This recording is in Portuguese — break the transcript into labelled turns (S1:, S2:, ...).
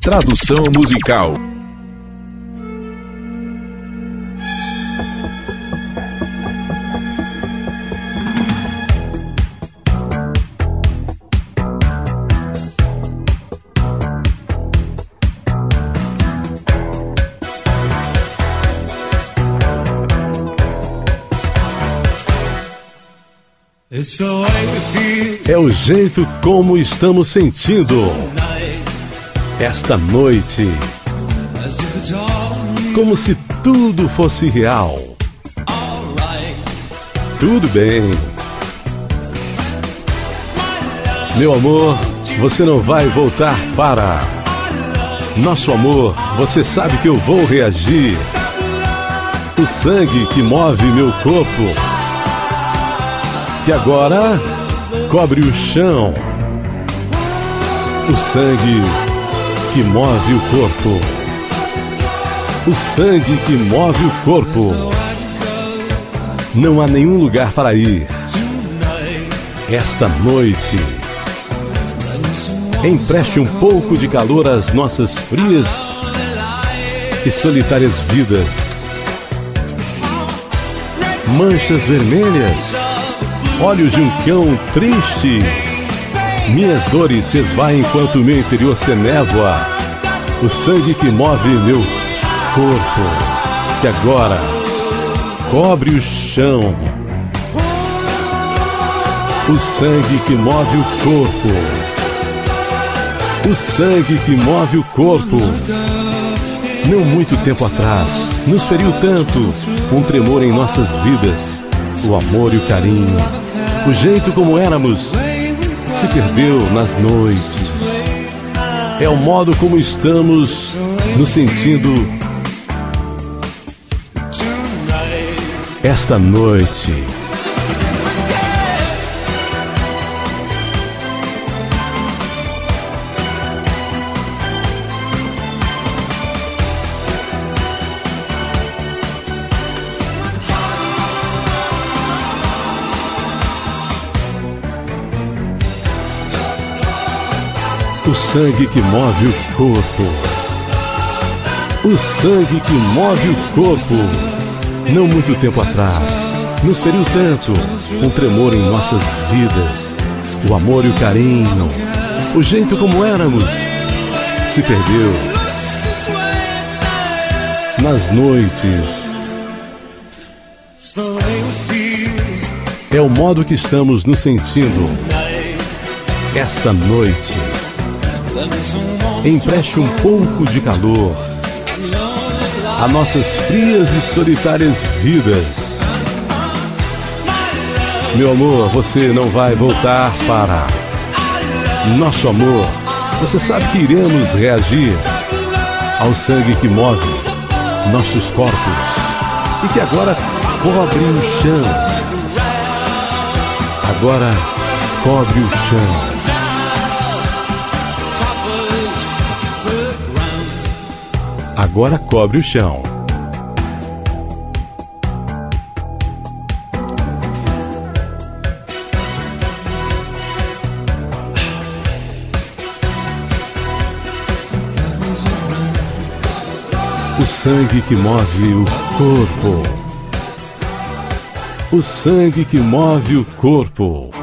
S1: Tradução musical.
S2: É o jeito como estamos sentindo esta noite. Como se tudo fosse real. Tudo bem. Meu amor, você não vai voltar para. Nosso amor, você sabe que eu vou reagir. O sangue que move meu corpo que agora cobre o chão. O sangue que move o corpo. O sangue que move o corpo. Não há nenhum lugar para ir. Esta noite. Empreste um pouco de calor às nossas frias e solitárias vidas. Manchas vermelhas olhos de um cão triste. Minhas dores se esvaem enquanto meu interior se névoa. O sangue que move meu corpo, que agora cobre o chão. O sangue que move o corpo. O sangue que move o corpo. Não muito tempo atrás, nos feriu tanto um tremor em nossas vidas, o amor e o carinho o jeito como éramos se perdeu nas noites. É o modo como estamos nos sentindo esta noite. O sangue que move o corpo. O sangue que move o corpo. Não muito tempo atrás, nos feriu tanto um tremor em nossas vidas. O amor e o carinho, o jeito como éramos, se perdeu. Nas noites. É o modo que estamos nos sentindo esta noite. Empreste um pouco de calor a nossas frias e solitárias vidas. Meu amor, você não vai voltar para. Nosso amor, você sabe que iremos reagir ao sangue que move nossos corpos e que agora cobre o chão. Agora cobre o chão. Agora cobre o chão. O sangue que move o corpo. O sangue que move o corpo.